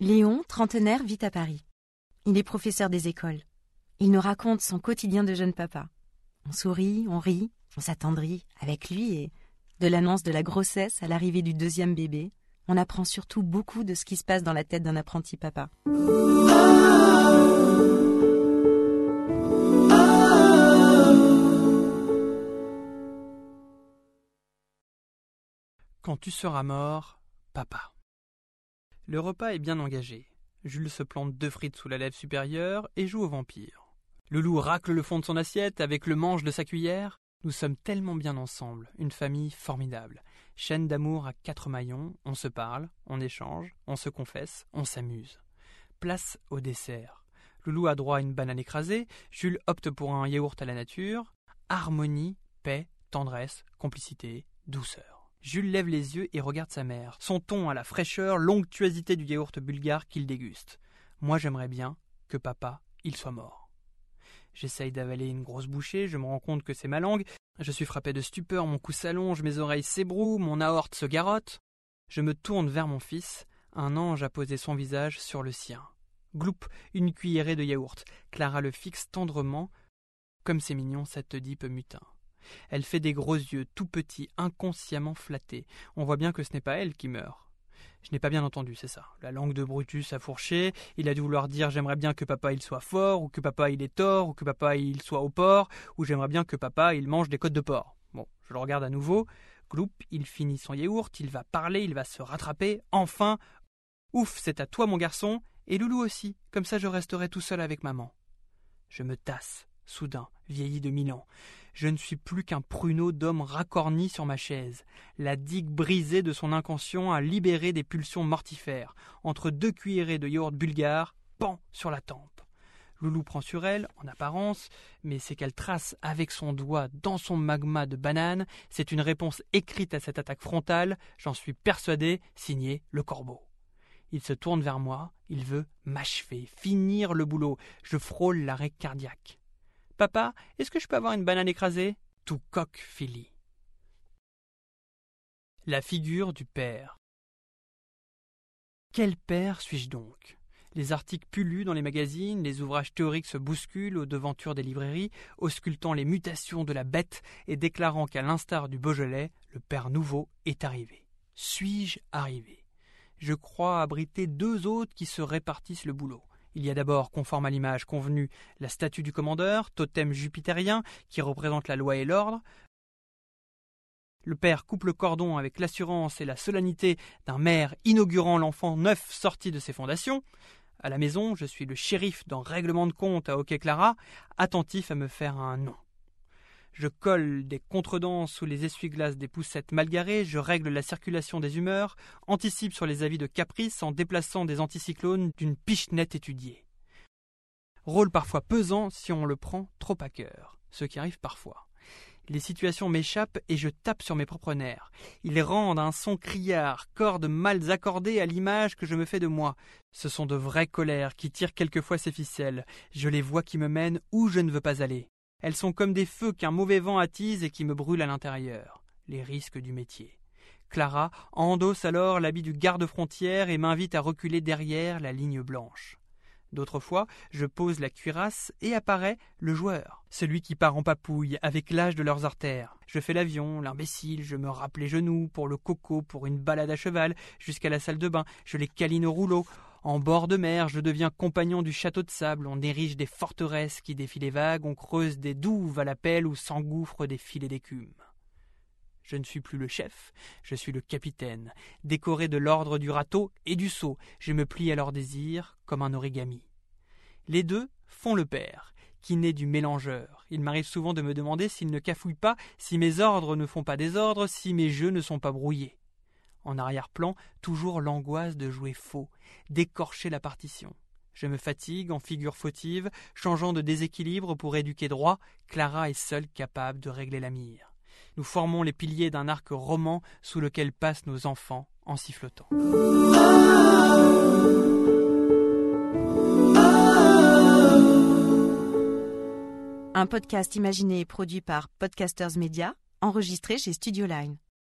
Léon, trentenaire, vit à Paris. Il est professeur des écoles. Il nous raconte son quotidien de jeune papa. On sourit, on rit, on s'attendrit avec lui et, de l'annonce de la grossesse à l'arrivée du deuxième bébé, on apprend surtout beaucoup de ce qui se passe dans la tête d'un apprenti papa. Quand tu seras mort, papa. Le repas est bien engagé. Jules se plante deux frites sous la lèvre supérieure et joue au vampire. Loulou racle le fond de son assiette avec le manche de sa cuillère. Nous sommes tellement bien ensemble, une famille formidable. Chaîne d'amour à quatre maillons, on se parle, on échange, on se confesse, on s'amuse. Place au dessert. Loulou a droit à une banane écrasée, Jules opte pour un yaourt à la nature. Harmonie, paix, tendresse, complicité, douceur. Jules lève les yeux et regarde sa mère. Son ton a la fraîcheur, l'onctuosité du yaourt bulgare qu'il déguste. Moi j'aimerais bien que papa, il soit mort. J'essaye d'avaler une grosse bouchée, je me rends compte que c'est ma langue. Je suis frappé de stupeur, mon cou s'allonge, mes oreilles s'ébrouent, mon aorte se garotte. Je me tourne vers mon fils. Un ange a posé son visage sur le sien. Gloup, une cuillerée de yaourt. Clara le fixe tendrement. Comme c'est mignon, cette Oedipe mutin. Elle fait des gros yeux, tout petits, inconsciemment flattés. On voit bien que ce n'est pas elle qui meurt. Je n'ai pas bien entendu, c'est ça. La langue de Brutus a fourché, il a dû vouloir dire j'aimerais bien que papa il soit fort, ou que papa il est tort, ou que papa il soit au port, ou j'aimerais bien que papa il mange des côtes de porc. Bon, je le regarde à nouveau. Gloup, il finit son yaourt, il va parler, il va se rattraper, enfin. Ouf, c'est à toi mon garçon, et Loulou aussi, comme ça je resterai tout seul avec maman. Je me tasse, soudain, vieilli de mille ans. Je ne suis plus qu'un pruneau d'homme racorni sur ma chaise. La digue brisée de son inconscient a libéré des pulsions mortifères. Entre deux cuillerées de yaourt bulgare, pan sur la tempe. Loulou prend sur elle, en apparence, mais c'est qu'elle trace avec son doigt dans son magma de banane, c'est une réponse écrite à cette attaque frontale, j'en suis persuadé, signé le corbeau. Il se tourne vers moi, il veut m'achever, finir le boulot, je frôle l'arrêt cardiaque. Papa, est-ce que je peux avoir une banane écrasée? Tout coq Philly. La figure du père. Quel père suis-je donc? Les articles pullulent dans les magazines, les ouvrages théoriques se bousculent aux devantures des librairies, auscultant les mutations de la bête et déclarant qu'à l'instar du Beaujolais, le père nouveau est arrivé. Suis-je arrivé? Je crois abriter deux autres qui se répartissent le boulot. Il y a d'abord, conforme à l'image convenue, la statue du commandeur, totem jupitérien, qui représente la loi et l'ordre. Le père coupe le cordon avec l'assurance et la solennité d'un maire inaugurant l'enfant neuf sorti de ses fondations. À la maison, je suis le shérif d'un règlement de compte à Hockey Clara, attentif à me faire un nom. Je colle des contredanses sous les essuie-glaces des poussettes mal garées, je règle la circulation des humeurs, anticipe sur les avis de caprice en déplaçant des anticyclones d'une pichenette étudiée. Rôle parfois pesant si on le prend trop à cœur, ce qui arrive parfois. Les situations m'échappent et je tape sur mes propres nerfs. Ils rendent un son criard, cordes mal accordées à l'image que je me fais de moi. Ce sont de vraies colères qui tirent quelquefois ces ficelles. Je les vois qui me mènent où je ne veux pas aller. Elles sont comme des feux qu'un mauvais vent attise et qui me brûlent à l'intérieur. Les risques du métier. Clara endosse alors l'habit du garde-frontière et m'invite à reculer derrière la ligne blanche. D'autres fois, je pose la cuirasse et apparaît le joueur, celui qui part en papouille avec l'âge de leurs artères. Je fais l'avion, l'imbécile, je me rappe les genoux pour le coco, pour une balade à cheval, jusqu'à la salle de bain, je les câline au rouleau. En bord de mer, je deviens compagnon du château de sable, on érige des forteresses qui défient les vagues, on creuse des douves à la pelle où s'engouffrent des filets d'écume. Je ne suis plus le chef, je suis le capitaine, décoré de l'ordre du râteau et du seau, je me plie à leurs désirs comme un origami. Les deux font le père, qui naît du mélangeur, Il m'arrive souvent de me demander s'il ne cafouille pas, si mes ordres ne font pas désordre, si mes jeux ne sont pas brouillés. En arrière-plan, toujours l'angoisse de jouer faux, d'écorcher la partition. Je me fatigue en figure fautive, changeant de déséquilibre pour éduquer droit, Clara est seule capable de régler la mire. Nous formons les piliers d'un arc roman sous lequel passent nos enfants en sifflotant. Un podcast imaginé et produit par Podcasters Media, enregistré chez Studio Line.